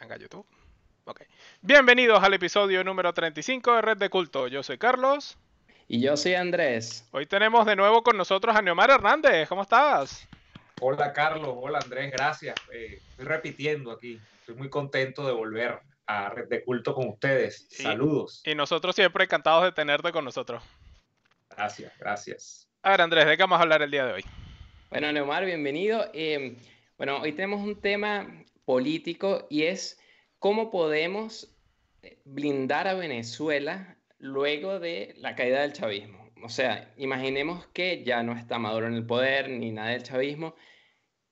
Venga, YouTube. Ok. Bienvenidos al episodio número 35 de Red de Culto. Yo soy Carlos. Y yo soy Andrés. Hoy tenemos de nuevo con nosotros a Neomar Hernández. ¿Cómo estás? Hola Carlos, hola Andrés, gracias. Eh, estoy repitiendo aquí. Estoy muy contento de volver a Red de Culto con ustedes. Saludos. Y nosotros siempre encantados de tenerte con nosotros. Gracias, gracias. A ver Andrés, ¿de qué vamos a hablar el día de hoy? Bueno, Neomar, bienvenido. Eh, bueno, hoy tenemos un tema político y es cómo podemos eh, blindar a Venezuela luego de la caída del chavismo. O sea, imaginemos que ya no está Maduro en el poder ni nada del chavismo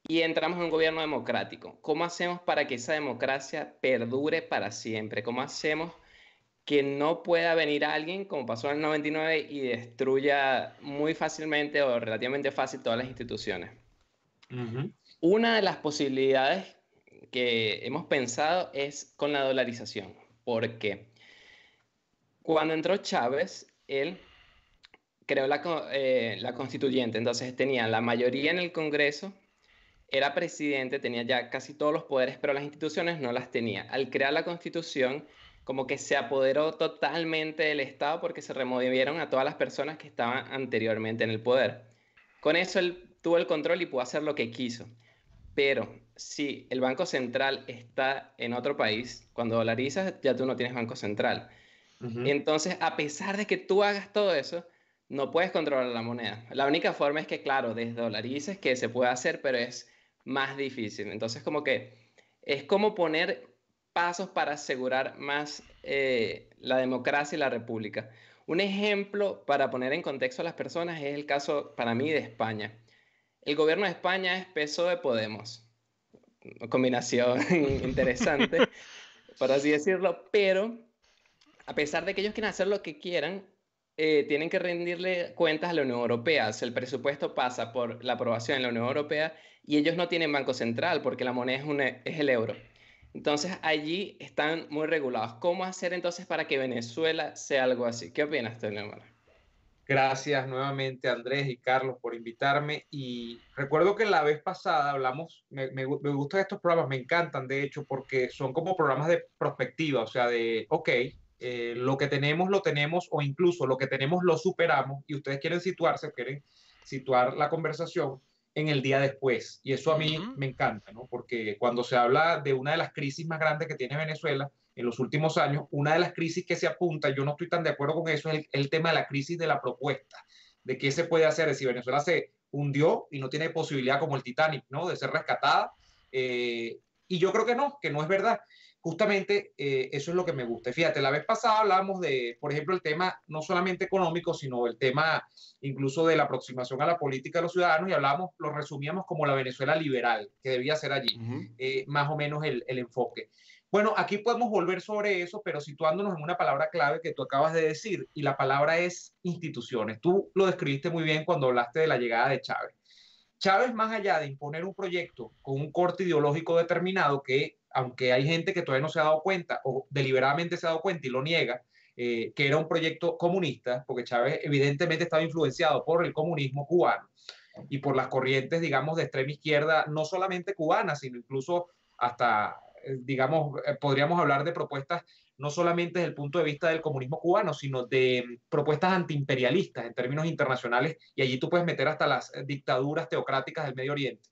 y entramos en un gobierno democrático. ¿Cómo hacemos para que esa democracia perdure para siempre? ¿Cómo hacemos que no pueda venir alguien, como pasó en el 99, y destruya muy fácilmente o relativamente fácil todas las instituciones? Una de las posibilidades que hemos pensado es con la dolarización. porque Cuando entró Chávez, él creó la, eh, la constituyente, entonces tenía la mayoría en el Congreso, era presidente, tenía ya casi todos los poderes, pero las instituciones no las tenía. Al crear la constitución, como que se apoderó totalmente del Estado porque se removieron a todas las personas que estaban anteriormente en el poder. Con eso él tuvo el control y pudo hacer lo que quiso. Pero si el Banco Central está en otro país, cuando dolarizas ya tú no tienes Banco Central. Entonces, a pesar de que tú hagas todo eso, no puedes controlar la moneda. La única forma es que, claro, desdolarices, que se puede hacer, pero es más difícil. Entonces, como que es como poner pasos para asegurar más eh, la democracia y la república. Un ejemplo para poner en contexto a las personas es el caso para mí de España. El gobierno de España es peso de Podemos. Combinación interesante, por así decirlo, pero a pesar de que ellos quieren hacer lo que quieran, eh, tienen que rendirle cuentas a la Unión Europea. el presupuesto pasa por la aprobación en la Unión Europea y ellos no tienen banco central porque la moneda es, es el euro. Entonces allí están muy regulados. ¿Cómo hacer entonces para que Venezuela sea algo así? ¿Qué opinas tú? Gracias nuevamente Andrés y Carlos por invitarme. Y recuerdo que la vez pasada hablamos, me, me, gustan estos programas, me encantan de hecho porque son como programas de perspectiva, o sea, de, ok, eh, lo que tenemos lo tenemos o incluso lo que tenemos lo superamos y ustedes quieren situarse, quieren situar la conversación en el día después. Y eso a mí me encanta, ¿no? Porque cuando se habla de una de las crisis más grandes que tiene Venezuela, en los últimos años, una de las crisis que se apunta, yo no estoy tan de acuerdo con eso, es el, tema de la crisis de la propuesta, de qué se puede hacer, si Venezuela se hundió y no tiene posibilidad como el Titanic, ¿no? De ser rescatada. Eh, y yo creo que no, que no es verdad. Justamente eh, eso es lo que me gusta. Fíjate, la vez pasada hablábamos de, por ejemplo, el tema no solamente económico, sino el tema incluso de la aproximación a la política de los ciudadanos y hablábamos, lo resumíamos como la Venezuela liberal, que debía ser allí, eh, más o menos el, el enfoque. Bueno, aquí podemos volver sobre eso, pero situándonos en una palabra clave que tú acabas de decir, y la palabra es instituciones. Tú lo describiste muy bien cuando hablaste de la llegada de Chávez. Chávez, más allá de imponer un proyecto con un corte ideológico determinado, que aunque hay gente que todavía no se ha dado cuenta o deliberadamente se ha dado cuenta y lo niega, eh, que era un proyecto comunista, porque Chávez evidentemente estaba influenciado por el comunismo cubano y por las corrientes, digamos, de extrema izquierda, no solamente cubanas, sino incluso hasta digamos, eh, podríamos hablar de propuestas no solamente desde el punto de vista del comunismo cubano, sino de mm, propuestas antiimperialistas en términos internacionales, y allí tú puedes meter hasta las eh, dictaduras teocráticas del Medio Oriente.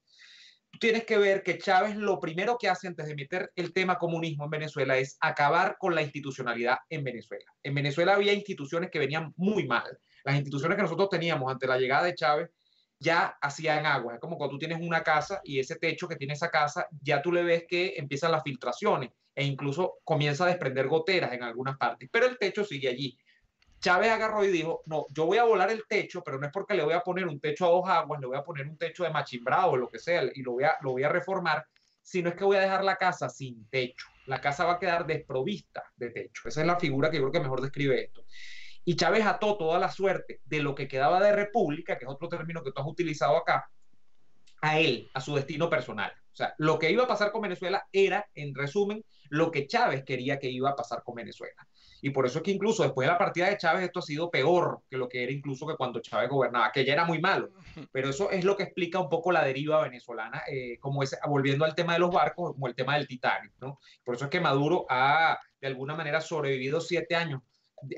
Tienes que ver que Chávez lo primero que hace antes de meter el tema comunismo en Venezuela es acabar con la institucionalidad en Venezuela. En Venezuela había instituciones que venían muy mal. Las instituciones que nosotros teníamos ante la llegada de Chávez ya hacían agua. Es como cuando tú tienes una casa y ese techo que tiene esa casa, ya tú le ves que empiezan las filtraciones e incluso comienza a desprender goteras en algunas partes, pero el techo sigue allí. Chávez agarró y dijo, no, yo voy a volar el techo, pero no es porque le voy a poner un techo a dos aguas, le voy a poner un techo de machimbrado o lo que sea, y lo voy, a, lo voy a reformar, sino es que voy a dejar la casa sin techo. La casa va a quedar desprovista de techo. Esa es la figura que yo creo que mejor describe esto. Y Chávez ató toda la suerte de lo que quedaba de república, que es otro término que tú has utilizado acá, a él, a su destino personal. O sea, lo que iba a pasar con Venezuela era, en resumen, lo que Chávez quería que iba a pasar con Venezuela. y por eso es que incluso después de la partida de Chávez esto ha sido peor que lo que era incluso que cuando Chávez gobernaba, que ya era muy malo. Pero eso es lo que explica un poco la deriva venezolana, eh, como es, volviendo al tema de los barcos, como el tema del Titanic, ¿no? Por eso es que Maduro ha, de alguna manera, sobrevivido siete años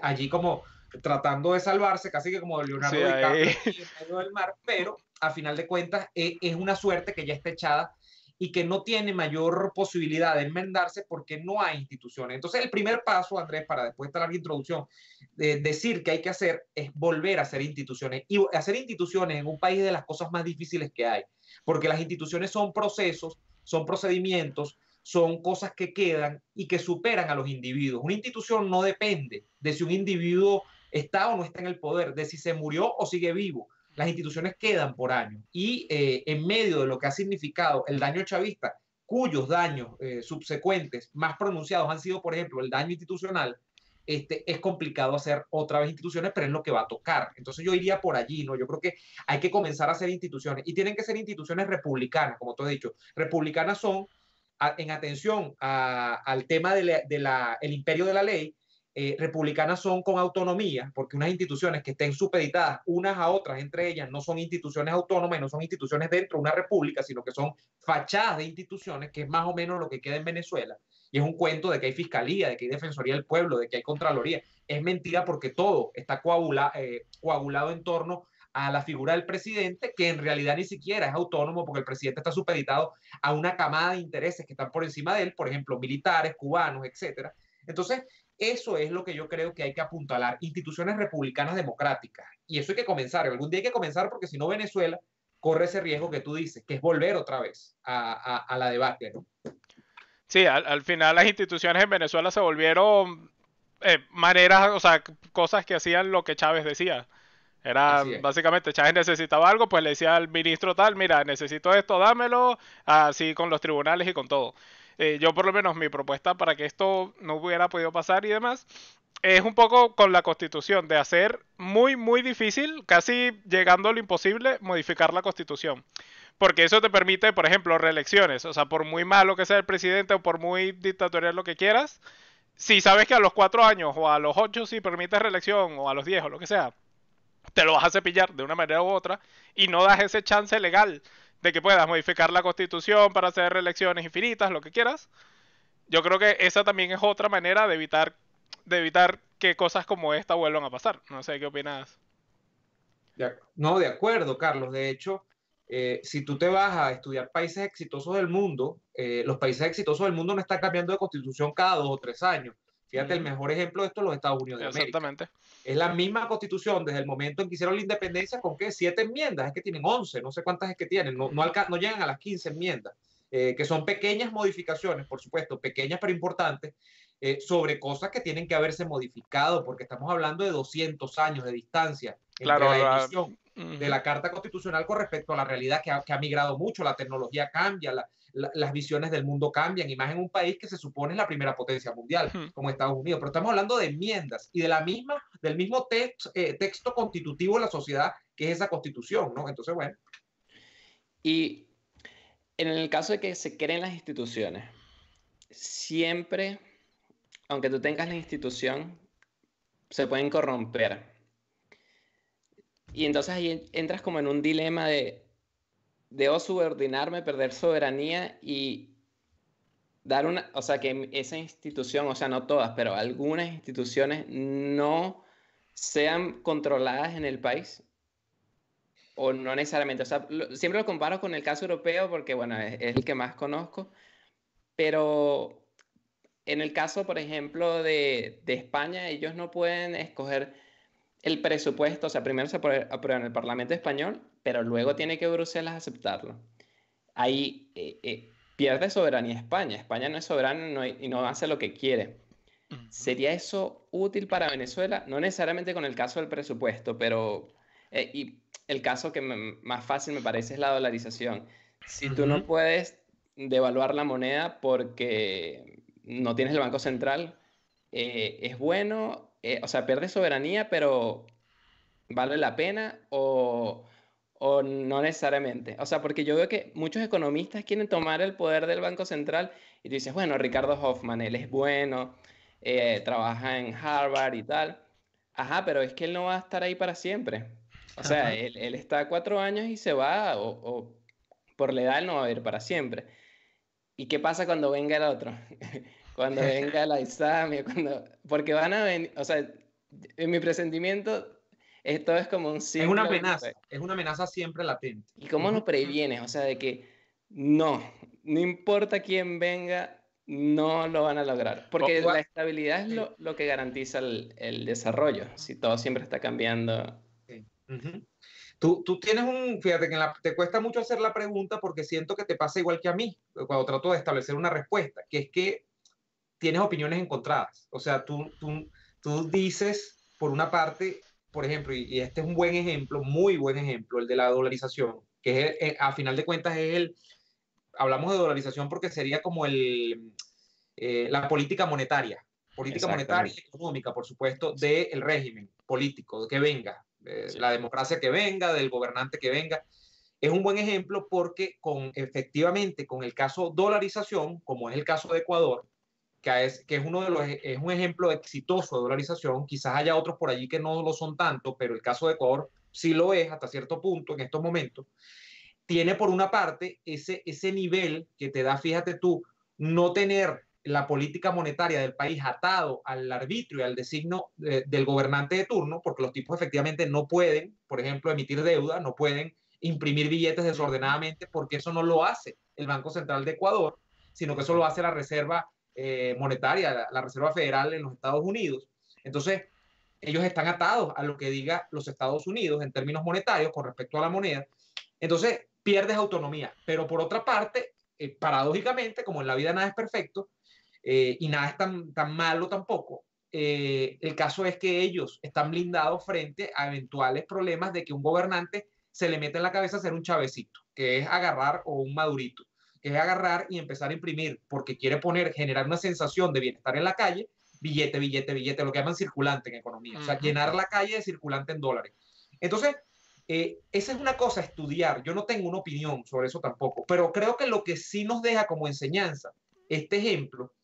allí como tratando de salvarse, casi que como Leonardo DiCaprio en medio del mar, pero a final de cuentas eh, es una suerte que ya está echada y que no tiene mayor posibilidad de enmendarse porque no hay instituciones. Entonces, el primer paso, Andrés, para después de larga introducción, de decir que hay que hacer es volver a hacer instituciones. Y hacer instituciones en un país de las cosas más difíciles que hay, porque las instituciones son procesos, son procedimientos, son cosas que quedan y que superan a los individuos. Una institución no depende de si un individuo está o no está en el poder, de si se murió o sigue vivo las instituciones quedan por años y eh, en medio de lo que ha significado el daño chavista, cuyos daños eh, subsecuentes más pronunciados han sido, por ejemplo, el daño institucional, este, es complicado hacer otra vez instituciones, pero es lo que va a tocar. Entonces yo iría por allí, ¿no? Yo creo que hay que comenzar a hacer instituciones y tienen que ser instituciones republicanas, como tú has dicho. Republicanas son, en atención al tema del imperio de la ley, eh, republicanas son con autonomía, porque unas instituciones que estén supeditadas unas a otras, entre ellas, no son instituciones autónomas no son instituciones dentro de una república, sino que son fachadas de instituciones, que es más o menos lo que queda en Venezuela. Y es un cuento de que hay fiscalía, de que hay defensoría del pueblo, de que hay contraloría. Es mentira porque todo está eh, coagulado en torno a la figura del presidente, que en realidad ni siquiera es autónomo porque el presidente está supeditado a una camada de intereses que están por encima de él, por ejemplo, militares, cubanos, etcétera. Entonces, eso es lo que yo creo que hay que apuntalar, instituciones republicanas democráticas. Y eso hay que comenzar, algún día hay que comenzar porque si no Venezuela corre ese riesgo que tú dices, que es volver otra vez a, la debate. ¿no? Sí, al, final las instituciones en Venezuela se volvieron eh, maneras, o sea, cosas que hacían lo que Chávez decía. Era básicamente, Chávez necesitaba algo, pues le decía al ministro tal, mira, necesito esto, dámelo, así con los tribunales y con todo. Eh, yo por lo menos mi propuesta para que esto no hubiera podido pasar y demás, es un poco con la constitución, de hacer muy, muy difícil, casi llegando a lo imposible, modificar la constitución. Porque eso te permite, por ejemplo, reelecciones. O sea, por muy malo que sea el presidente o por muy dictatorial lo que quieras, si sabes que a los cuatro años o a los ocho si permites reelección o a los diez o lo que sea, te lo vas a cepillar de una manera u otra y no das ese chance legal de que puedas modificar la constitución para hacer reelecciones infinitas, lo que quieras. Yo creo que esa también es otra manera de evitar, de evitar que cosas como esta vuelvan a pasar. No sé qué opinas. No, de acuerdo, Carlos. De hecho, eh, si tú te vas a estudiar países exitosos del mundo, eh, los países exitosos del mundo no están cambiando de constitución cada dos o tres años. Fíjate, el mejor ejemplo de esto es los Estados Unidos de Exactamente. Es la misma constitución desde el momento en que hicieron la independencia con que siete enmiendas, es que tienen once, no sé cuántas es que tienen, no, no, llegan a las quince enmiendas, eh, que son pequeñas modificaciones, por supuesto, pequeñas pero importantes, eh, sobre cosas que tienen que haberse modificado, porque estamos hablando de 200 años de distancia entre la emisión de la Carta Constitucional con respecto a la realidad que ha, que ha migrado mucho, la tecnología cambia, la, las visiones del mundo cambian, y más en un país que se supone es la primera potencia mundial, como Estados Unidos. Pero estamos hablando de enmiendas y de la misma, del mismo texto, eh, texto constitutivo de la sociedad que es esa constitución, ¿no? Entonces, bueno. Y en el caso de que se creen las instituciones, siempre, aunque tú tengas la institución, se pueden corromper. Y entonces ahí entras como en un dilema de, debo subordinarme, perder soberanía y dar una, o sea, que esa institución, o sea, no todas, pero algunas instituciones no sean controladas en el país o no necesariamente, o sea, siempre lo comparo con el caso europeo porque, bueno, es, el que más conozco, pero en el caso, por ejemplo, de, de España, ellos no pueden escoger el presupuesto, o sea, primero se aprueba en el Parlamento español, pero luego tiene que Bruselas aceptarlo. Ahí eh, eh, pierde soberanía España. España no es soberana y no hace lo que quiere. ¿Sería eso útil para Venezuela? No necesariamente con el caso del presupuesto, pero eh, y el caso que más fácil me parece es la dolarización. Si tú no puedes devaluar la moneda porque no tienes el Banco Central, es bueno, o sea, pierde soberanía, pero ¿vale la pena o, o no necesariamente. O sea, porque yo veo que muchos economistas quieren tomar el poder del Banco Central y tú dices, bueno, Ricardo Hoffman, él es bueno, eh, trabaja en Harvard y tal. Ajá, pero es que él no va a estar ahí para siempre. O sea, él, él, está cuatro años y se va, o, o, por la edad él no va a ir para siempre. ¿Y qué pasa cuando venga el otro? cuando venga la Islamia, cuando... Porque van a venir, o sea, en mi presentimiento, esto es como un... Es una amenaza, es una amenaza siempre latente. ¿Y cómo nos previenes? O sea, de que no, no importa quién venga, no lo van a lograr. Porque la estabilidad es lo, lo que garantiza el, el, desarrollo, si todo siempre está cambiando. Sí. Tú, tú, tienes un, fíjate que te cuesta mucho hacer la pregunta porque siento que te pasa igual que a mí cuando trato de establecer una respuesta, que es que tienes opiniones encontradas. O sea, tú, tú, tú dices, por una parte, por ejemplo, y, este es un buen ejemplo, muy buen ejemplo, el de la dolarización, que es, eh, a final de cuentas es el, hablamos de dolarización porque sería como el, eh, la política monetaria, política monetaria y económica, por supuesto, del régimen político, que venga, la democracia que venga, del gobernante que venga. Es un buen ejemplo porque con efectivamente con el caso dolarización, como es el caso de Ecuador, que es, que es uno de los es un ejemplo exitoso de dolarización, quizás haya otros por allí que no lo son tanto, pero el caso de Ecuador sí lo es hasta cierto punto en estos momentos. Tiene por una parte ese ese nivel que te da, fíjate tú, no tener la política monetaria del país atado al arbitrio y al designio del gobernante de turno, porque los tipos efectivamente no pueden, por ejemplo, emitir deuda, no pueden imprimir billetes desordenadamente, porque eso no lo hace el Banco Central de Ecuador, sino que eso lo hace la Reserva eh, Monetaria, la, Reserva Federal en los Estados Unidos. Entonces, ellos están atados a lo que diga los Estados Unidos en términos monetarios con respecto a la moneda. Entonces, pierdes autonomía. Pero por otra parte, eh, paradójicamente, como en la vida nada es perfecto, eh, y nada es tan, tan malo tampoco. El caso es que ellos están blindados frente a eventuales problemas de que un gobernante se le mete en la cabeza hacer un chavecito, que es agarrar o un madurito, que es agarrar y empezar a imprimir, porque quiere poner, generar una sensación de bienestar en la calle, billete, billete, billete, lo que llaman circulante en economía, o sea, llenar la calle de circulante en dólares. Entonces, eh, esa es una cosa, estudiar. Yo no tengo una opinión sobre eso tampoco, pero creo que lo que sí nos deja como enseñanza este ejemplo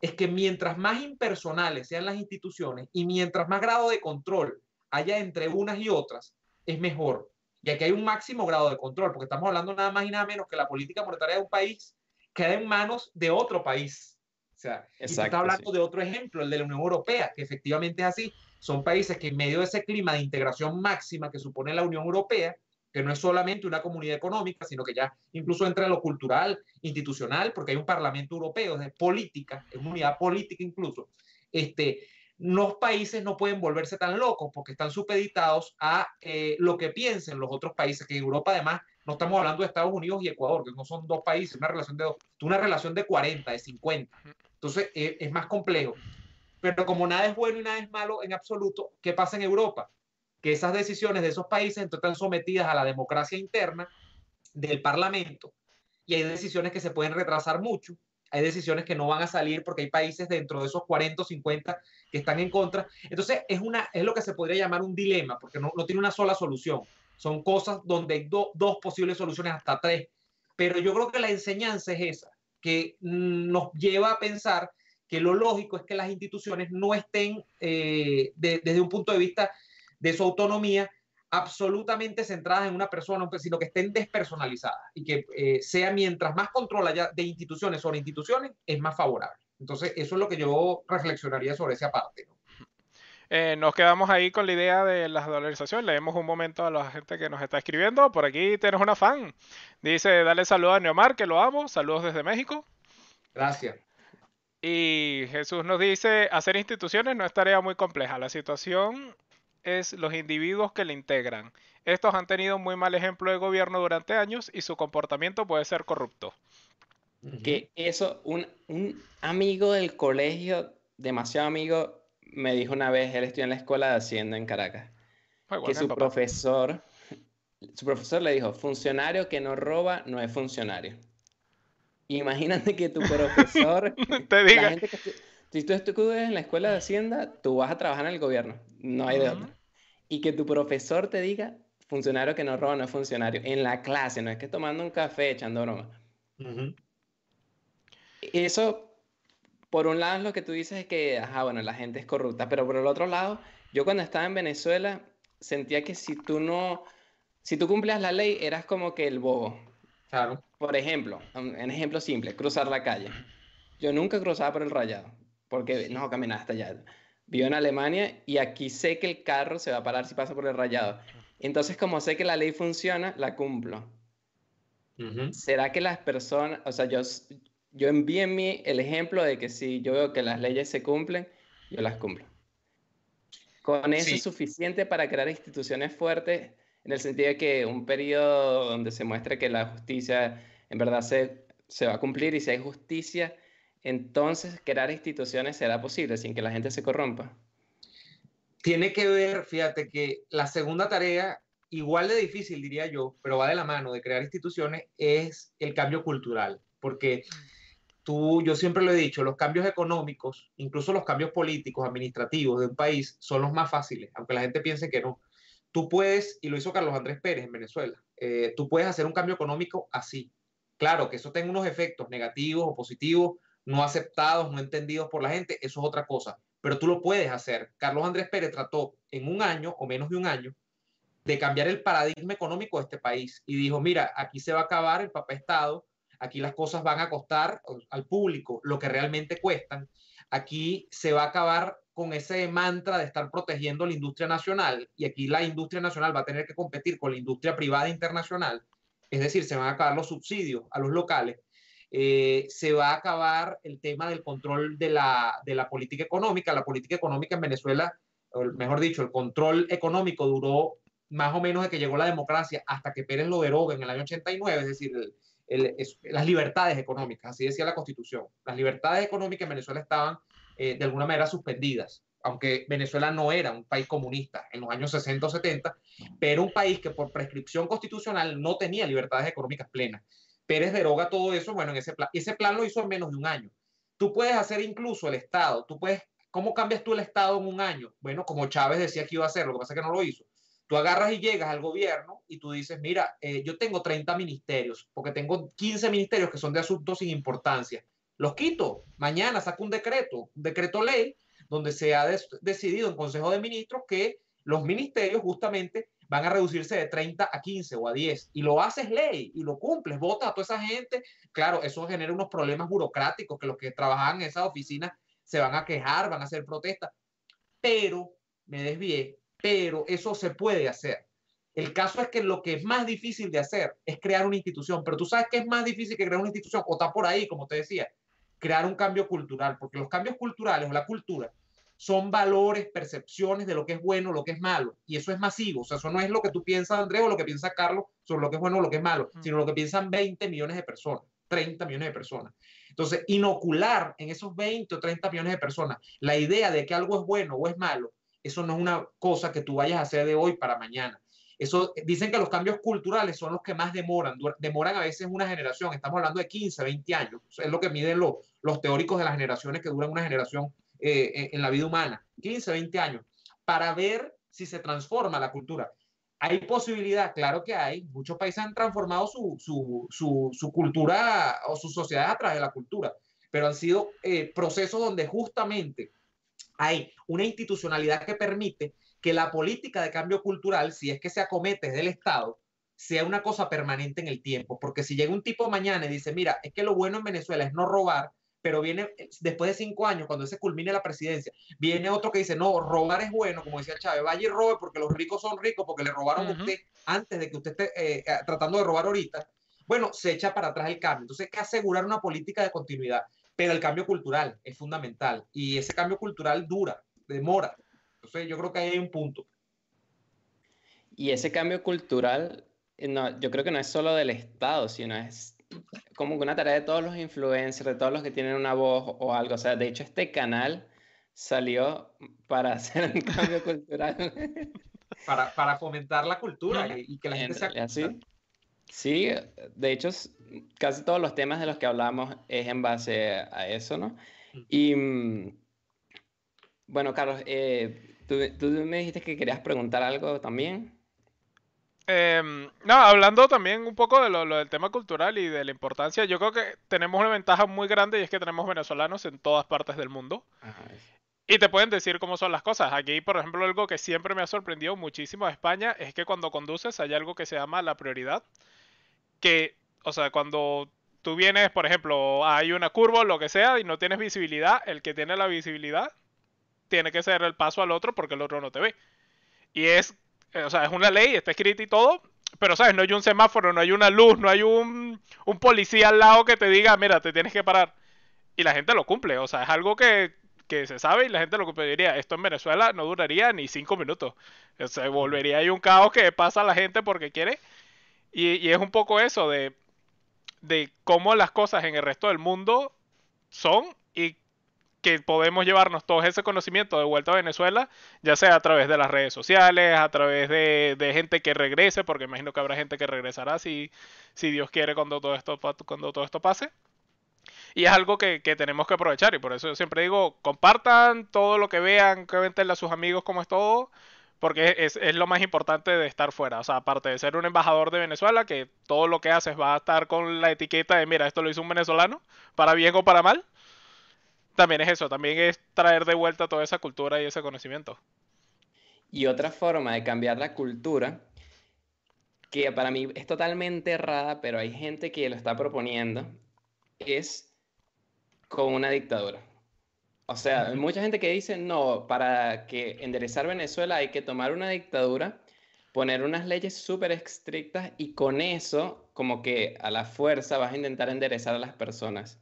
es que mientras más impersonales sean las instituciones y mientras más grado de control haya entre unas y otras, es mejor. Y aquí hay un máximo grado de control, porque estamos hablando nada más y nada menos que la política monetaria de un país queda en manos de otro país. O sea, Exacto, hablando de otro ejemplo, el de la Unión Europea, que efectivamente es así. Son países que en medio de ese clima de integración máxima que supone la Unión Europea, que no es solamente una comunidad económica, sino que ya incluso entra en lo cultural, institucional, porque hay un Parlamento Europeo, de política, es una unidad política incluso. Este, los países no pueden volverse tan locos porque están supeditados a eh, lo que piensen los otros países, que en Europa además no estamos hablando de Estados Unidos y Ecuador, que no son dos países, una relación de dos, una relación de 40, de 50. Entonces es, es más complejo. Pero como nada es bueno y nada es malo en absoluto, ¿qué pasa en Europa? que esas decisiones de esos países están sometidas a la democracia interna del Parlamento y hay decisiones que se pueden retrasar mucho, hay decisiones que no van a salir porque hay países dentro de esos 40 o 50 que están en contra. Entonces es, una, es lo que se podría llamar un dilema porque no, tiene una sola solución. Son cosas donde hay dos posibles soluciones, hasta tres. Pero yo creo que la enseñanza es esa, que nos lleva a pensar que lo lógico es que las instituciones no estén eh, desde un punto de vista de su autonomía absolutamente centradas en una persona, sino que estén despersonalizadas y que eh, sea mientras más control haya de instituciones sobre instituciones, es más favorable. Entonces, eso es lo que yo reflexionaría sobre esa parte. Eh, nos quedamos ahí con la idea de la dolarización. Leemos un momento a la gente que nos está escribiendo. Por aquí tienes una fan. Dice, dale saludos a Neomar, que lo amo. Saludos desde México. Gracias. Y Jesús nos dice, hacer instituciones no es tarea muy compleja. La situación es los individuos que le integran. Estos han tenido muy mal ejemplo de gobierno durante años y su comportamiento puede ser corrupto. Que eso, un, un amigo del colegio, demasiado amigo, me dijo una vez, él estudió en la escuela de Hacienda en Caracas, que su profesor, su profesor le dijo, funcionario que no roba no es funcionario. Imagínate que tu profesor te diga. Si tú estudias en la escuela de Hacienda, tú vas a trabajar en el gobierno, no hay de otra. Y que tu profesor te diga, funcionario que no roba no es funcionario, en la clase, no es que tomando un café echando broma. Eso por un lado lo que tú dices es que, ajá, bueno, la gente es corrupta, pero por el otro lado, yo cuando estaba en Venezuela sentía que si tú no, si tú cumplías la ley, eras como que el bobo. Claro. Por ejemplo, un, ejemplo simple, cruzar la calle. Yo nunca cruzaba por el rayado, porque no, caminaba hasta allá. Vivo en Alemania y aquí sé que el carro se va a parar si pasa por el rayado. Entonces, como sé que la ley funciona, la cumplo. ¿Será que las personas, o sea, yo, yo envío en mí el ejemplo de que si yo veo que las leyes se cumplen, yo las cumplo? Con eso es suficiente para crear instituciones fuertes, en el sentido de que un periodo donde se muestre que la justicia en verdad se, se va a cumplir y si hay justicia, entonces crear instituciones será posible sin que la gente se corrompa. Tiene que ver, fíjate que la segunda tarea, igual de difícil diría yo, pero va de la mano de crear instituciones, es el cambio cultural, porque tú, yo siempre lo he dicho, los cambios económicos, incluso los cambios políticos, administrativos de un país, son los más fáciles, aunque la gente piense que no. Tú puedes, y lo hizo Carlos Andrés Pérez en Venezuela, eh, tú puedes hacer un cambio económico así. Claro que eso tenga unos efectos negativos o positivos, no aceptados, no entendidos por la gente, eso es otra cosa, pero tú lo puedes hacer. Carlos Andrés Pérez trató en un año o menos de un año de cambiar el paradigma económico de este país y dijo, mira, aquí se va a acabar el papel Estado, aquí las cosas van a costar al público lo que realmente cuestan, aquí se va a acabar con ese mantra de estar protegiendo la industria nacional y aquí la industria nacional va a tener que competir con la industria privada internacional, es decir, se van a acabar los subsidios a los locales eh, se va a acabar el tema del control de la, de la política económica. La política económica en Venezuela, mejor dicho, el control económico duró más o menos de que llegó la democracia hasta que Pérez lo deroga en el año 89, es decir, las libertades económicas, así decía la Constitución. Las libertades económicas en Venezuela estaban eh, de alguna manera suspendidas, aunque Venezuela no era un país comunista en los años 60 o 70, pero un país que por prescripción constitucional no tenía libertades económicas plenas. Pérez deroga todo eso, bueno, en ese plan. Ese plan lo hizo en menos de un año. Tú puedes hacer incluso el Estado, tú puedes, ¿cómo cambias tú el Estado en un año? Bueno, como Chávez decía que iba a hacer, lo que pasa es que no lo hizo. Tú agarras y llegas al gobierno y tú dices, mira, eh, yo tengo 30 ministerios, porque tengo 15 ministerios que son de asuntos sin importancia. Los quito. Mañana saco un decreto, un decreto ley, donde se ha decidido en Consejo de Ministros que los ministerios justamente van a reducirse de 30 a 15 o a 10 y lo haces ley y lo cumples, votas a toda esa gente. Claro, eso genera unos problemas burocráticos que los que trabajan en esas oficinas se van a quejar, van a hacer protestas, pero me desvié, pero eso se puede hacer. El caso es que lo que es más difícil de hacer es crear una institución, pero tú sabes que es más difícil que crear una institución, o está por ahí, como te decía, crear un cambio cultural, porque los cambios culturales o la cultura son valores, percepciones de lo que es bueno, lo que es malo. Y eso es masivo. O sea, eso no es lo que tú piensas, Andrés, o lo que piensa Carlos sobre lo que es bueno o lo que es malo, sino lo que piensan 20 millones de personas, 30 millones de personas. Entonces, inocular en esos 20 o 30 millones de personas la idea de que algo es bueno o es malo, eso no es una cosa que tú vayas a hacer de hoy para mañana. Eso, dicen que los cambios culturales son los que más demoran, demoran a veces una generación, estamos hablando de 15, 20 años, es lo que miden los teóricos de las generaciones que duran una generación eh, en la vida humana, 15, 20 años, para ver si se transforma la cultura. ¿Hay posibilidad? Claro que hay. Muchos países han transformado su, su, su, su cultura o su sociedad a través de la cultura, pero han sido eh, procesos donde justamente hay una institucionalidad que permite que la política de cambio cultural, si es que se acomete desde el Estado, sea una cosa permanente en el tiempo. Porque si llega un tipo mañana y dice, mira, es que lo bueno en Venezuela es no robar, pero viene eh, después de cinco años, cuando se culmine la presidencia, viene otro que dice, no, robar es bueno, como decía Chávez, vaya y robe porque los ricos son ricos, porque le robaron a usted antes de que usted esté eh, eh, tratando de robar ahorita. Bueno, se echa para atrás el cambio. Entonces hay que asegurar una política de continuidad, pero el cambio cultural es fundamental y ese cambio cultural dura, demora. Entonces yo creo que ahí hay un punto. Y ese cambio cultural, no, yo creo que no es solo del Estado, sino es como una tarea de todos los influencers, de todos los que tienen una voz o algo. O sea, de hecho, este canal salió para hacer un cambio cultural. Para, para, fomentar la cultura y, que la gente sea... ¿sí? sí, de hecho, casi todos los temas de los que hablamos es en base a eso, ¿no? Mm. Y mm, bueno, Carlos, eh, ¿tú, tú, me dijiste que querías preguntar algo también. Em, no, hablando también un poco de lo, del tema cultural y de la importancia, yo creo que tenemos una ventaja muy grande y es que tenemos venezolanos en todas partes del mundo. Y te pueden decir cómo son las cosas. Aquí, por ejemplo, algo que siempre me ha sorprendido muchísimo de España es que cuando conduces hay algo que se llama la prioridad. Que, o sea, cuando tú vienes, por ejemplo, hay una curva o lo que sea y no tienes visibilidad, el que tiene la visibilidad tiene que ser el paso al otro porque el otro no te ve. Y es eh, o sea, es una ley, está escrita y todo, pero sabes, no hay un semáforo, no hay una luz, no hay un, un policía al lado que te diga, mira, te tienes que parar. Y la gente lo cumple, o sea, es algo que, que se sabe y la gente lo cumpliría. Esto en Venezuela no duraría ni cinco minutos. Se volvería ahí un caos que pasa a la gente porque quiere. Y, y es un poco eso de, de cómo las cosas en el resto del mundo son y que podemos llevarnos todo ese conocimiento de vuelta a Venezuela, ya sea a través de las redes sociales, a través de, gente que regrese, porque imagino que habrá gente que regresará si, si Dios quiere cuando todo esto, cuando todo esto pase. Y es algo que, tenemos que aprovechar y por eso yo siempre digo, compartan todo lo que vean, que cuéntenle a sus amigos cómo es todo, porque es, es, lo más importante de estar fuera. O sea, aparte de ser un embajador de Venezuela, que todo lo que haces va a estar con la etiqueta de, mira, esto lo hizo un venezolano, para bien o para mal también es eso, también es traer de vuelta toda esa cultura y ese conocimiento. Y otra forma de cambiar la cultura, que para mí es totalmente errada, pero hay gente que lo está proponiendo, es con una dictadura. O sea, hay mucha gente que dice, no, para que enderezar Venezuela hay que tomar una dictadura, poner unas leyes súper estrictas y con eso, como que a la fuerza vas a intentar enderezar a las personas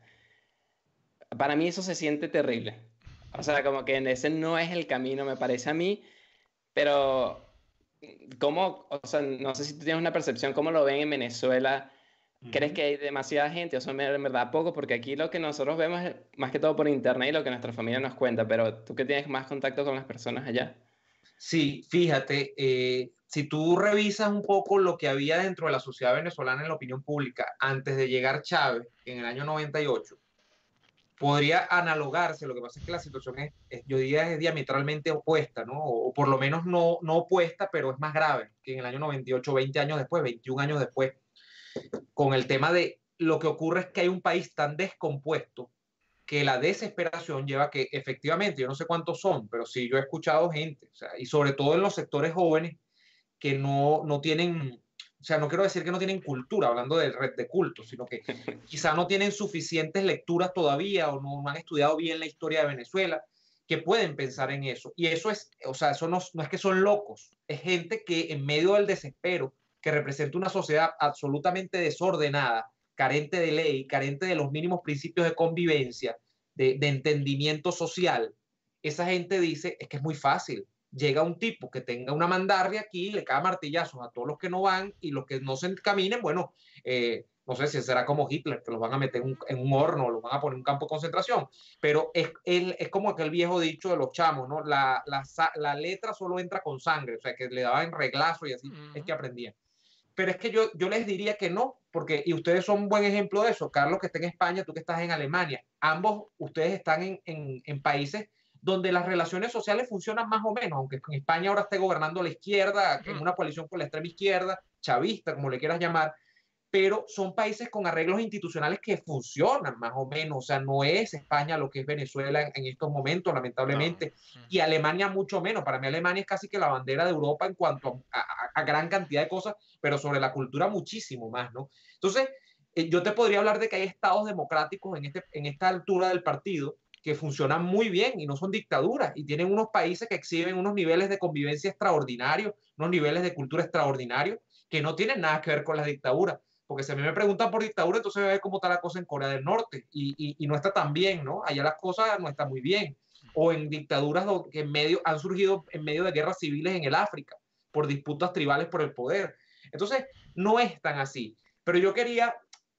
para mí eso se siente terrible. O sea, como que ese no es el camino, me parece a mí, pero ¿cómo, o sea, no sé si tú tienes una percepción, cómo lo ven en Venezuela? ¿Crees que hay demasiada gente o son en verdad poco? Porque aquí lo que nosotros vemos es más que todo por internet y lo que nuestra familia nos cuenta, pero tú que tienes más contacto con las personas allá. Sí, fíjate, eh, si tú revisas un poco lo que había dentro de la sociedad venezolana en la opinión pública antes de llegar Chávez en el año 98, podría analogarse, lo que pasa es que la situación es, yo diría, es diametralmente opuesta, ¿no? O, por lo menos no, no opuesta, pero es más grave que en el año 98, 20 años después, 21 años después, con el tema de lo que ocurre es que hay un país tan descompuesto que la desesperación lleva a que efectivamente, yo no sé cuántos son, pero sí yo he escuchado gente, o sea, y sobre todo en los sectores jóvenes que no, no tienen o sea, no quiero decir que no tienen cultura, hablando de red de culto, sino que quizá no tienen suficientes lecturas todavía o no, han estudiado bien la historia de Venezuela, que pueden pensar en eso. Y eso es, o sea, eso no, no es que son locos, es gente que en medio del desespero, que representa una sociedad absolutamente desordenada, carente de ley, carente de los mínimos principios de convivencia, de, de entendimiento social, esa gente dice, es que es muy fácil, llega un tipo que tenga una mandarria aquí, le cae martillazos a todos los que no van y los que no se encaminen, bueno, eh, no sé si será como Hitler, que los van a meter en un, horno o los van a poner en un campo de concentración, pero es, es como aquel viejo dicho de los chamos, ¿no? La, la, la, letra solo entra con sangre, o sea, que le daban reglazo y así es que aprendían. Pero es que yo, yo les diría que no, porque, y ustedes son un buen ejemplo de eso, Carlos que está en España, tú que estás en Alemania, ambos ustedes están en, en, en países donde las relaciones sociales funcionan más o menos, aunque en España ahora esté gobernando la izquierda, en una coalición con la extrema izquierda, chavista, como le quieras llamar, pero son países con arreglos institucionales que funcionan más o menos, o sea, no es España lo que es Venezuela en, estos momentos, lamentablemente, y Alemania mucho menos, para mí Alemania es casi que la bandera de Europa en cuanto a, gran cantidad de cosas, pero sobre la cultura muchísimo más, ¿no? Entonces, eh, yo te podría hablar de que hay estados democráticos en, este, en esta altura del partido, que funcionan muy bien y no son dictaduras y tienen unos países que exhiben unos niveles de convivencia extraordinarios, unos niveles de cultura extraordinarios que no tienen nada que ver con las dictaduras. Porque si a mí me preguntan por dictadura, entonces voy a ver cómo está la cosa en Corea del Norte y, no está tan bien, ¿no? Allá las cosas no están muy bien. O en dictaduras que en medio, han surgido en medio de guerras civiles en el África por disputas tribales por el poder. Entonces, no es tan así. Pero yo quería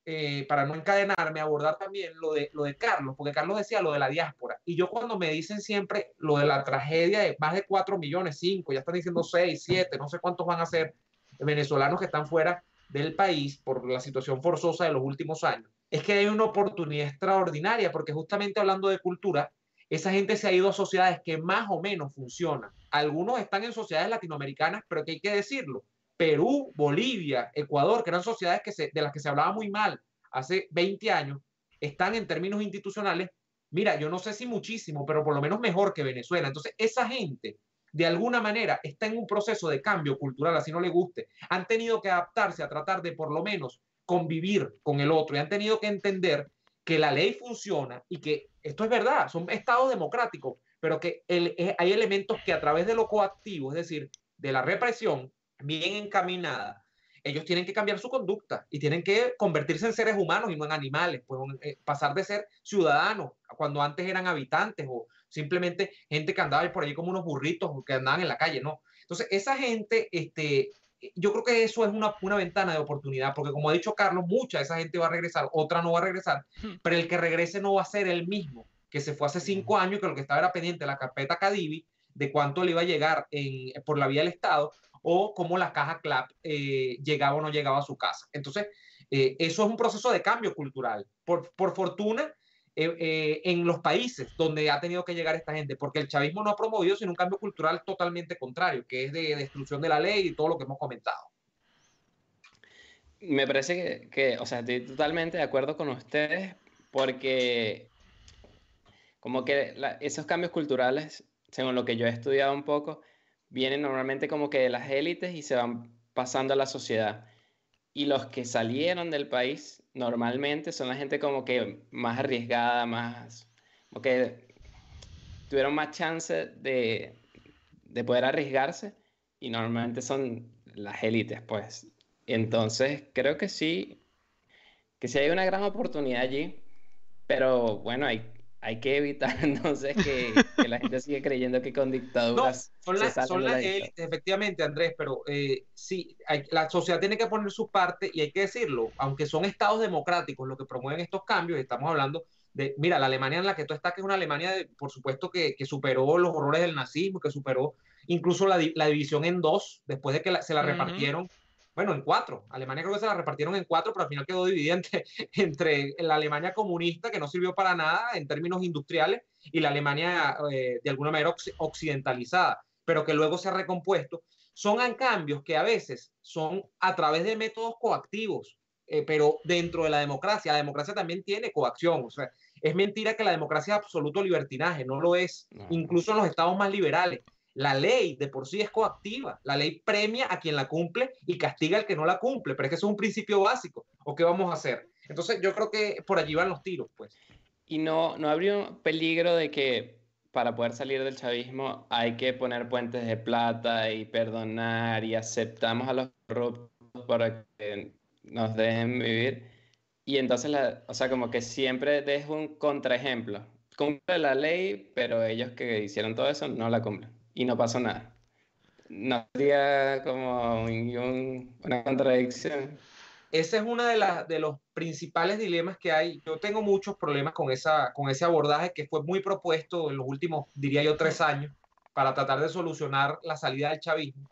eh, para no encadenarme, abordar también lo de, lo de Carlos, porque Carlos decía lo de la diáspora. Y yo cuando me dicen siempre lo de la tragedia de más de 4 millones, 5, ya están diciendo 6, 7, no sé cuántos van a ser venezolanos que están fuera del país por la situación forzosa de los últimos años, es que hay una oportunidad extraordinaria, porque justamente hablando de cultura, esa gente se ha ido a sociedades que más o menos funcionan. Algunos están en sociedades latinoamericanas, pero que hay que decirlo, Perú, Bolivia, Ecuador, que eran sociedades que de las que se hablaba muy mal hace 20 años, están en términos institucionales, mira, yo no sé si muchísimo, pero por lo menos mejor que Venezuela. Entonces, esa gente, de alguna manera, está en un proceso de cambio cultural, así no le guste. Han tenido que adaptarse a tratar de por lo menos convivir con el otro y han tenido que entender que la ley funciona y que esto es verdad, son estados democráticos, pero que eh, hay elementos que a través de lo coactivo, es decir, de la represión bien encaminada, ellos tienen que cambiar su conducta y tienen que convertirse en seres humanos y no en animales, pues eh, pasar de ser ciudadanos cuando antes eran habitantes o simplemente gente que andaba por ahí como unos burritos que andaban en la calle, no. Entonces, esa gente, este, yo creo que eso es una, una ventana de oportunidad, porque como ha dicho Carlos, mucha de esa gente va a regresar, otra no va a regresar, pero el que regrese no va a ser el mismo que se fue hace cinco años, que lo que estaba era pendiente de la carpeta Cadivi, de cuánto le iba a llegar en, por la vía del Estado, o cómo la caja CLAP eh, llegaba o no llegaba a su casa. Entonces, eh, eso es un proceso de cambio cultural. Por, por fortuna, eh, en los países donde ha tenido que llegar esta gente, porque el chavismo no ha promovido sino un cambio cultural totalmente contrario, que es de destrucción de la ley y todo lo que hemos comentado. Me parece que, que o sea, estoy totalmente de acuerdo con ustedes, porque como que esos cambios culturales, según lo que yo he estudiado un poco, vienen normalmente como que de las élites y se van pasando a la sociedad. Y los que salieron del país normalmente son la gente como que más arriesgada, más, como que tuvieron más chance de, de poder arriesgarse y normalmente son las élites, pues. Entonces, creo que sí, que sí hay una gran oportunidad allí, pero bueno, hay, hay que evitar entonces que, la gente siga creyendo que con dictaduras. No, son, las élites, efectivamente, Andrés, pero eh, sí, la sociedad tiene que poner su parte y hay que decirlo, aunque son estados democráticos los que promueven estos cambios, estamos hablando de, mira, la Alemania en la que tú estás, que es una Alemania, por supuesto, que, superó los horrores del nazismo, que superó incluso la, división en dos, después de que se la repartieron bueno, en cuatro. Alemania creo que se la repartieron en cuatro, pero al final quedó dividida entre, la Alemania comunista, que no sirvió para nada en términos industriales, y la Alemania eh, de alguna manera occidentalizada, pero que luego se ha recompuesto. Son cambios que a veces son a través de métodos coactivos, eh, pero dentro de la democracia, la democracia también tiene coacción. O sea, es mentira que la democracia es absoluto libertinaje, no lo es, incluso en los estados más liberales. La ley de por sí es coactiva. La ley premia a quien la cumple y castiga al que no la cumple. Pero es que eso es un principio básico. ¿O qué vamos a hacer? Entonces yo creo que por allí van los tiros, pues. Y no, no habría un peligro de que para poder salir del chavismo hay que poner puentes de plata y perdonar y aceptamos a los corruptos para que nos dejen vivir. Y entonces, la, o sea, como que siempre dejo un contraejemplo. Cumple la ley, pero ellos que hicieron todo eso no la cumplen y no pasó nada. No sería como una contradicción. Ese es uno de, de los principales dilemas que hay. Yo tengo muchos problemas con, esa, con ese abordaje que fue muy propuesto en los últimos, diría yo, tres años para tratar de solucionar la salida del chavismo.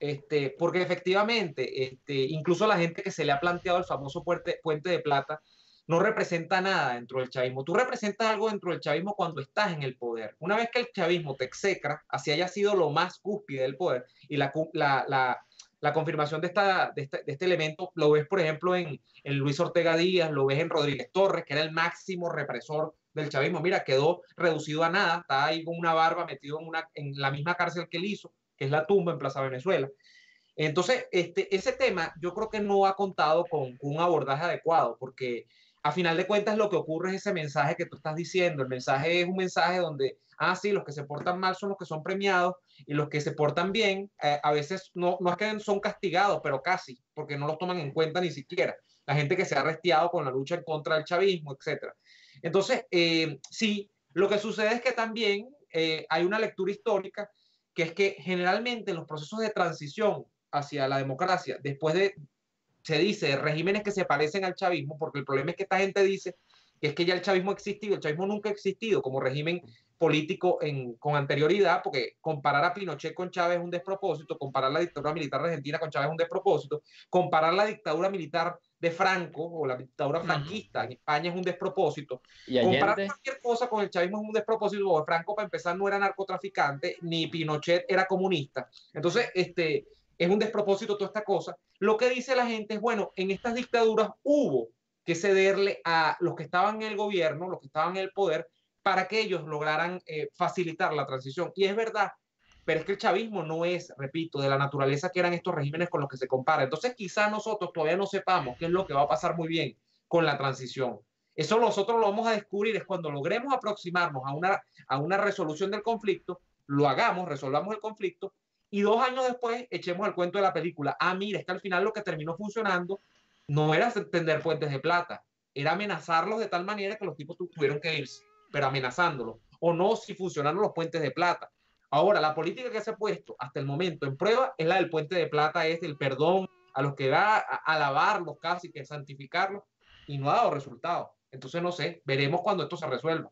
Este, porque efectivamente, este, incluso la gente que se le ha planteado el famoso puente, puente de plata, no representa nada dentro del chavismo. Tú representas algo dentro del chavismo cuando estás en el poder. Una vez que el chavismo te execra, así haya sido lo más cúspide del poder, y la, la, confirmación de, esta, de, este, elemento lo ves, por ejemplo, en, en, Luis Ortega Díaz, lo ves en Rodríguez Torres, que era el máximo represor del chavismo. Mira, quedó reducido a nada, está ahí con una barba metido en, una, en la misma cárcel que él hizo, que es la tumba en Plaza Venezuela. Entonces, este, ese tema yo creo que no ha contado con, con un abordaje adecuado, porque a final de cuentas lo que ocurre es ese mensaje que tú estás diciendo. El mensaje es un mensaje donde, ah, sí, los que se portan mal son los que son premiados y los que se portan bien, eh, a veces no, no es que son castigados, pero casi, porque no los toman en cuenta ni siquiera. La gente que se ha arrestiado con la lucha en contra del chavismo, etc. Entonces, eh, sí, lo que sucede es que también eh, hay una lectura histórica que es que generalmente en los procesos de transición hacia la democracia, después de se dice regímenes que se parecen al chavismo, porque el problema es que esta gente dice que es que ya el chavismo ha existido, el chavismo nunca ha existido como régimen político en, con anterioridad, porque comparar a Pinochet con Chávez es un despropósito, comparar la dictadura militar de Argentina con Chávez es un despropósito, comparar la dictadura militar de Franco o la dictadura franquista en España es un despropósito, comparar cualquier cosa con el chavismo es un despropósito, porque Franco para empezar no era narcotraficante, ni Pinochet era comunista. Entonces, este, es un despropósito toda esta cosa. Lo que dice la gente es, bueno, en estas dictaduras hubo que cederle a los que estaban en el gobierno, los que estaban en el poder, para que ellos lograran eh, facilitar la transición. Y es verdad, pero es que el chavismo no es, repito, de la naturaleza que eran estos regímenes con los que se compara. Entonces quizá nosotros todavía no sepamos qué es lo que va a pasar muy bien con la transición. Eso nosotros lo vamos a descubrir es cuando logremos aproximarnos a una, a una resolución del conflicto, lo hagamos, resolvamos el conflicto y dos años después echemos el cuento de la película. Ah, mira, es que al final lo que terminó funcionando no era tender puentes de plata, era amenazarlos de tal manera que los tipos tuvieron que irse, pero amenazándolos. O no si funcionaron los puentes de plata. Ahora, la política que se ha puesto hasta el momento en prueba es la del puente de plata, es el perdón a los que va a alabarlos casi, que santificarlos, y no ha dado resultados. Entonces, no sé, veremos cuando esto se resuelva.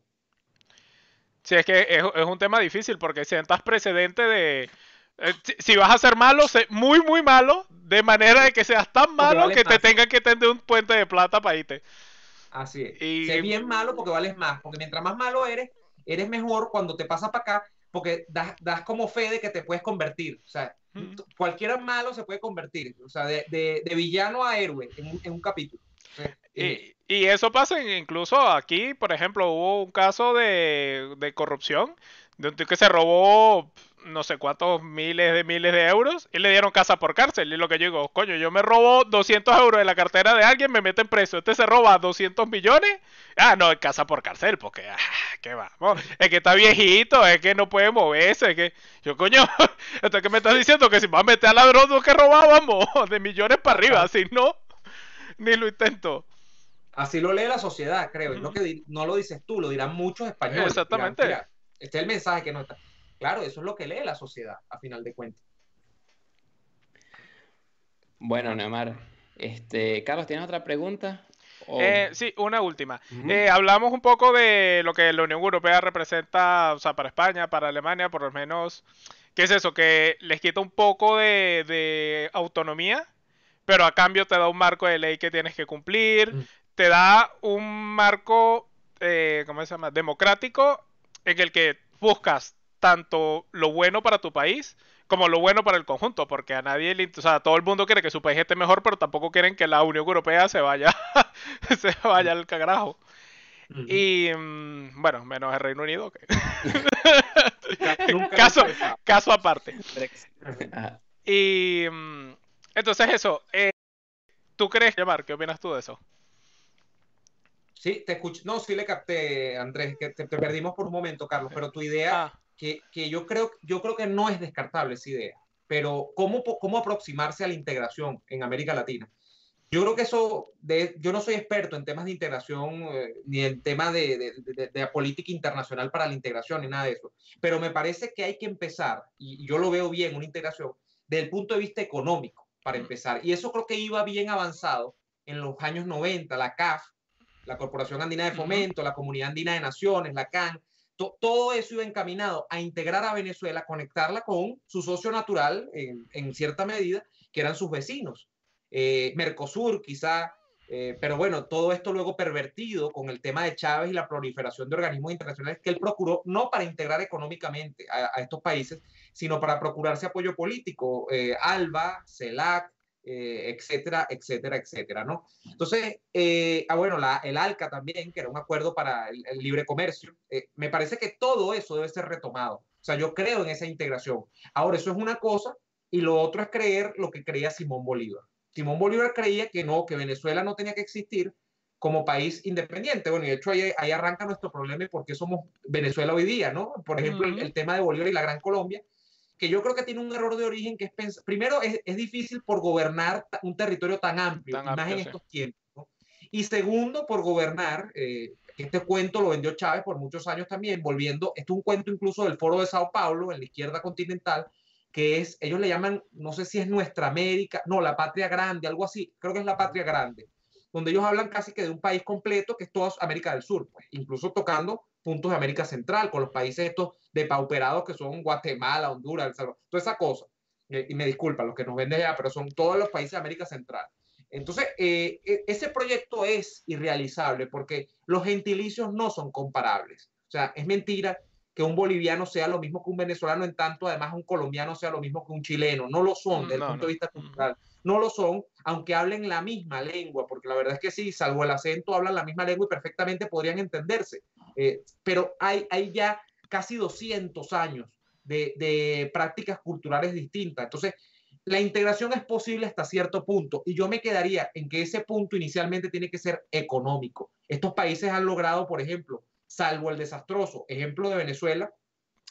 Sí, es que es, un tema difícil porque sientas precedente de... Eh, si, vas a ser malo, sé muy, muy malo, de manera de que seas tan malo que te tengan que tender un puente de plata para irte. Así es. Y... Sé bien malo porque vales más, porque mientras más malo eres, eres mejor cuando te pasas para acá, porque das, das, como fe de que te puedes convertir. O sea, cualquiera malo se puede convertir. O sea, de, de, villano a héroe en un capítulo. Y, y, eso pasa incluso aquí, por ejemplo, hubo un caso de, de corrupción de un tío que se robó no sé cuántos miles de miles de euros y le dieron casa por cárcel. Y lo que yo digo, coño, yo me robo 200 euros de la cartera de alguien, me meten preso. Este se roba 200 millones. Ah, no, casa por cárcel, porque, ah, qué vamos. Es que está viejito, es que no puede moverse. Es que, yo, coño, esto que me estás diciendo que si vas a meter a ladrón, que robábamos de millones para arriba, si no ni lo intento. Así lo lee la sociedad, creo. no, que no lo dices tú, lo dirán muchos españoles. Exactamente. este es el mensaje que no está. Claro, eso es lo que lee la sociedad, a final de cuentas. Bueno, Neymar. Este, Carlos, ¿tienes otra pregunta? Eh, sí, una última. Eh, hablamos un poco de lo que la Unión Europea representa, o sea, para España, para Alemania, por lo menos. ¿Qué es eso? Que les quita un poco de, de autonomía pero a cambio te da un marco de ley que tienes que cumplir, te da un marco, eh, ¿cómo se llama?, democrático en el que buscas tanto lo bueno para tu país como lo bueno para el conjunto, porque a nadie le, o sea, todo el mundo quiere que su país esté mejor, pero tampoco quieren que la Unión Europea se vaya, se vaya al cagarajo. Y mm, bueno, menos el Reino Unido. caso, caso aparte. y mm, entonces eso, eh, ¿tú crees, llamar? ¿Qué opinas tú de eso? Sí, te escucho. No, sí le capté, Andrés, que te, perdimos por un momento, Carlos, pero tu idea, ah. Que, que, yo, creo, yo creo que no es descartable esa idea, pero ¿cómo, cómo aproximarse a la integración en América Latina? Yo creo que eso, de, yo no soy experto en temas de integración, eh, ni en temas de, de, de, política internacional para la integración, ni nada de eso, pero me parece que hay que empezar, y yo lo veo bien, una integración, desde el punto de vista económico para empezar. Y eso creo que iba bien avanzado en los años 90, la CAF, la Corporación Andina de Fomento, la Comunidad Andina de Naciones, la CAN, todo eso iba encaminado a integrar a Venezuela, conectarla con su socio natural en, cierta medida, que eran sus vecinos. Eh, Mercosur quizá, eh, pero bueno, todo esto luego pervertido con el tema de Chávez y la proliferación de organismos internacionales que él procuró no para integrar económicamente a estos países, sino para procurarse apoyo político, eh, ALBA, CELAC, eh, etcétera, etcétera, etcétera, ¿no? Entonces, eh, ah, bueno, la, el ALCA también, que era un acuerdo para el, libre comercio, me parece que todo eso debe ser retomado. O sea, yo creo en esa integración. Ahora, eso es una cosa y lo otro es creer lo que creía Simón Bolívar. Simón Bolívar creía que no, que Venezuela no tenía que existir como país independiente. Bueno, y de hecho ahí, ahí arranca nuestro problema y por qué somos Venezuela hoy día, ¿no? Por ejemplo, el, tema de Bolívar y la Gran Colombia, que yo creo que tiene un error de origen que es pensar, primero es, es, difícil por gobernar un territorio tan amplio, más en estos tiempos, y segundo por gobernar, eh, este cuento lo vendió Chávez por muchos años también, volviendo, esto es un cuento incluso del Foro de Sao Paulo, en la izquierda continental, que es, ellos le llaman, no sé si es Nuestra América, no, la Patria Grande, algo así, creo que es la Patria Grande, donde ellos hablan casi que de un país completo que es toda América del Sur, pues, incluso tocando puntos de América Central, con los países estos depauperados que son Guatemala, Honduras, El Salvador, toda esa cosa. y me disculpan los que nos venden ya, pero son todos los países de América Central. Entonces, eh, e, ese proyecto es irrealizable porque los gentilicios no son comparables. O sea, es mentira que un boliviano sea lo mismo que un venezolano, en tanto además un colombiano sea lo mismo que un chileno. No lo son desde el punto de vista cultural. No lo son, aunque hablen la misma lengua, porque la verdad es que sí, salvo el acento, hablan la misma lengua y perfectamente podrían entenderse. Eh, pero hay, hay ya casi 200 años de, de prácticas culturales distintas. Entonces, la integración es posible hasta cierto punto y yo me quedaría en que ese punto inicialmente tiene que ser económico. Estos países han logrado, por ejemplo, salvo el desastroso ejemplo de Venezuela,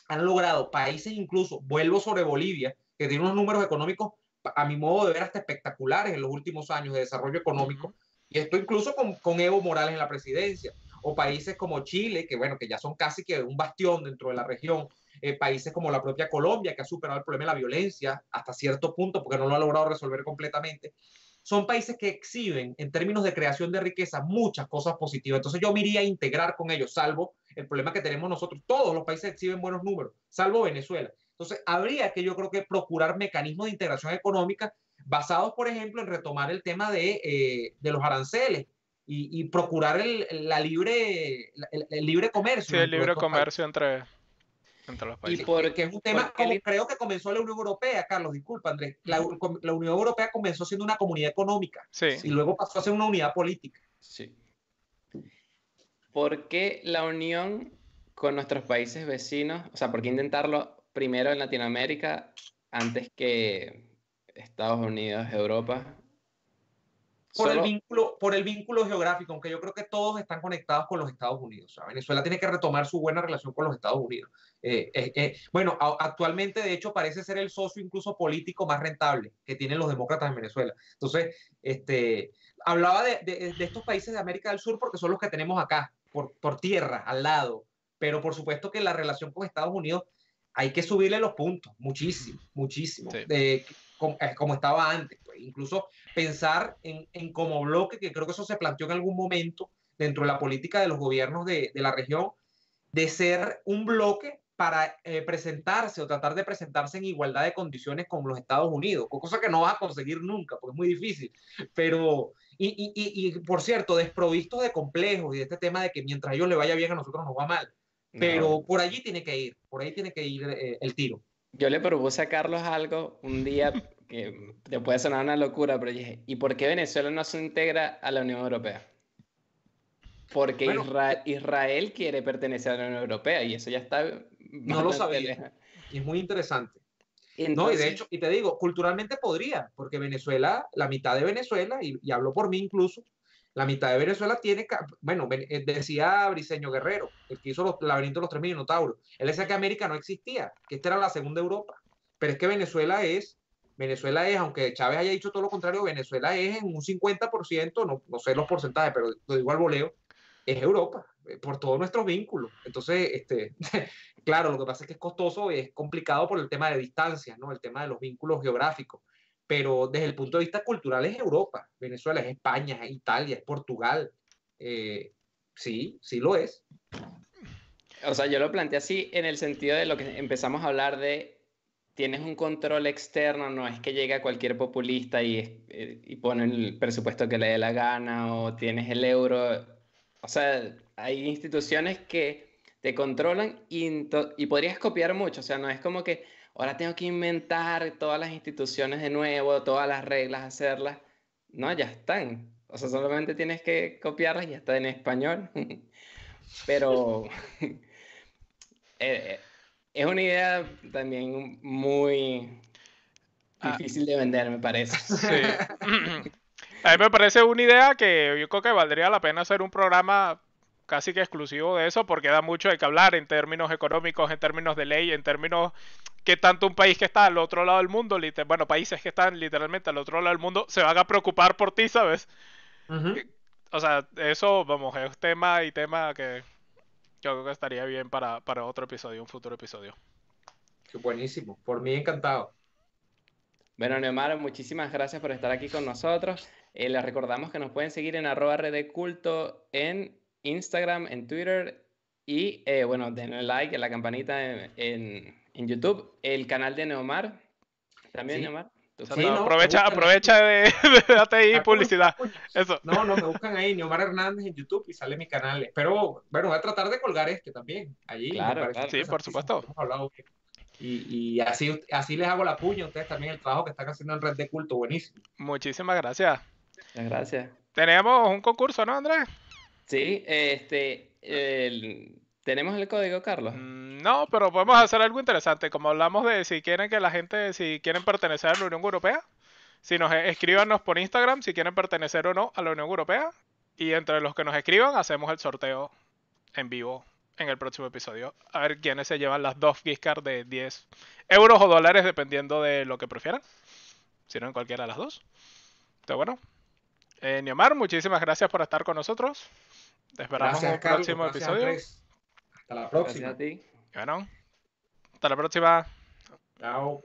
han logrado países incluso, vuelvo sobre Bolivia, que tiene unos números económicos, a mi modo de ver, hasta espectaculares en los últimos años de desarrollo económico, y esto incluso con, con Evo Morales en la presidencia, o países como Chile, que bueno, que ya son casi que un bastión dentro de la región, eh, países como la propia Colombia, que ha superado el problema de la violencia hasta cierto punto, porque no lo ha logrado resolver completamente, son países que exhiben en términos de creación de riqueza muchas cosas positivas. Entonces yo me iría a integrar con ellos, salvo el problema que tenemos nosotros. Todos los países exhiben buenos números, salvo Venezuela. Entonces habría que yo creo que procurar mecanismos de integración económica basados, por ejemplo, en retomar el tema de, eh, de los aranceles y, procurar el, la libre, el, libre comercio. Sí, el libre comercio entre, y porque es un tema, como creo que comenzó la Unión Europea, Carlos, disculpa, Andrés. La, Unión Europea comenzó siendo una comunidad económica y luego pasó a ser una unidad política. Sí. ¿Por qué la unión con nuestros países vecinos? O sea, ¿por qué intentarlo primero en Latinoamérica antes que Estados Unidos, Europa? Por, el vínculo, por el vínculo geográfico, aunque yo creo que todos están conectados con los Estados Unidos. Venezuela tiene que retomar su buena relación con los Estados Unidos. Eh, eh, eh, bueno, actualmente de hecho parece ser el socio incluso político más rentable que tienen los demócratas en Venezuela. Entonces, este, hablaba de, de, de estos países de América del Sur porque son los que tenemos acá, por, por tierra, al lado. Pero por supuesto que la relación con Estados Unidos hay que subirle los puntos, muchísimo, muchísimo, de, como, estaba antes. Incluso pensar en, en, como bloque, que creo que eso se planteó en algún momento dentro de la política de los gobiernos de, de la región, de ser un bloque para eh, presentarse o tratar de presentarse en igualdad de condiciones con los Estados Unidos, cosa que no va a conseguir nunca, porque es muy difícil. Pero, y, y, y, por cierto, desprovisto de complejos y de este tema de que mientras a ellos le vaya bien, a nosotros nos va mal. Pero por allí tiene que ir, por ahí tiene que ir eh, el tiro. Yo le propuse a Carlos algo un día que te puede sonar una locura, pero dije, ¿y por qué Venezuela no se integra a la Unión Europea? Porque Israel quiere pertenecer a la Unión Europea y eso ya está... No lo sabía. Y es muy interesante. no, y de hecho, y te digo, culturalmente podría, porque Venezuela, la mitad de Venezuela, y, y hablo por mí incluso, la mitad de Venezuela tiene, bueno, eh, decía Briseño Guerrero, el que hizo los laberintos de los tres minotauros. Él decía que América no existía, que esta era la segunda Europa. Pero es que Venezuela es, Venezuela es, aunque Chávez haya dicho todo lo contrario, Venezuela es en un 50%, no, no sé los porcentajes, pero lo digo al voleo, es Europa, eh, por todos nuestros vínculos. Entonces, este, claro, lo que pasa es que es costoso, es complicado por el tema de distancias, ¿no? El tema de los vínculos geográficos pero desde el punto de vista cultural es Europa, Venezuela es España, es Italia, es Portugal. Eh, sí, sí lo es. O sea, yo lo planteé así en el sentido de lo que empezamos a hablar de tienes un control externo, no es que llegue cualquier populista y, eh, y pone el presupuesto que le dé la gana o tienes el euro. O sea, hay instituciones que te controlan y, y podrías copiar mucho. O sea, no es como que ahora tengo que inventar todas las instituciones de nuevo, todas las reglas, hacerlas. No, ya están. O sea, solamente tienes que copiarlas y ya está en español. Pero eh, es una idea también muy ah. difícil de vender, me parece. A mí me parece una idea que yo creo que valdría la pena hacer un programa casi que exclusivo de eso porque da mucho de que hablar en términos económicos, en términos de ley, en términos que tanto un país que está al otro lado del mundo, bueno, países que están literalmente al otro lado del mundo, se van a preocupar por ti, ¿sabes? O sea, eso, vamos, es tema y tema que yo creo que estaría bien para, para otro episodio, un futuro episodio. Qué buenísimo, por mí encantado. Bueno, Neomar, muchísimas gracias por estar aquí con nosotros. Eh, les recordamos que nos pueden seguir en arroba culto en Instagram, en Twitter y, eh, bueno, denle like a la campanita en, en, YouTube. El canal de Neomar, también Neomar. Aprovecha, aprovecha de, de ATI publicidad. Eso. No, no, me buscan ahí, Neomar Hernández en YouTube y sale mi canal. Pero, bueno, voy a tratar de colgar este también. Allí. Claro, Sí, por supuesto. Y, y, así, así les hago la puña a ustedes también el trabajo que están haciendo en Red de Culto. Buenísimo. Muchísimas gracias. Muchas gracias. Tenemos un concurso, ¿no, Andrés? Sí, este. ¿Tenemos el código, Carlos? Mm, no, pero podemos hacer algo interesante. Como hablamos de si quieren que la gente, si quieren pertenecer a la Unión Europea, si nos e, escríbanos por Instagram si quieren pertenecer o no a la Unión Europea. Y entre los que nos escriban, hacemos el sorteo en vivo en el próximo episodio. A ver quiénes se llevan las dos gift cards de 10 euros o dólares, dependiendo de lo que prefieran. Si no, en cualquiera de las dos. Entonces, bueno. Eh, Neomar, muchísimas gracias por estar con nosotros. Te esperamos en el próximo episodio. Hasta la próxima. Bueno, hasta la próxima. Chao.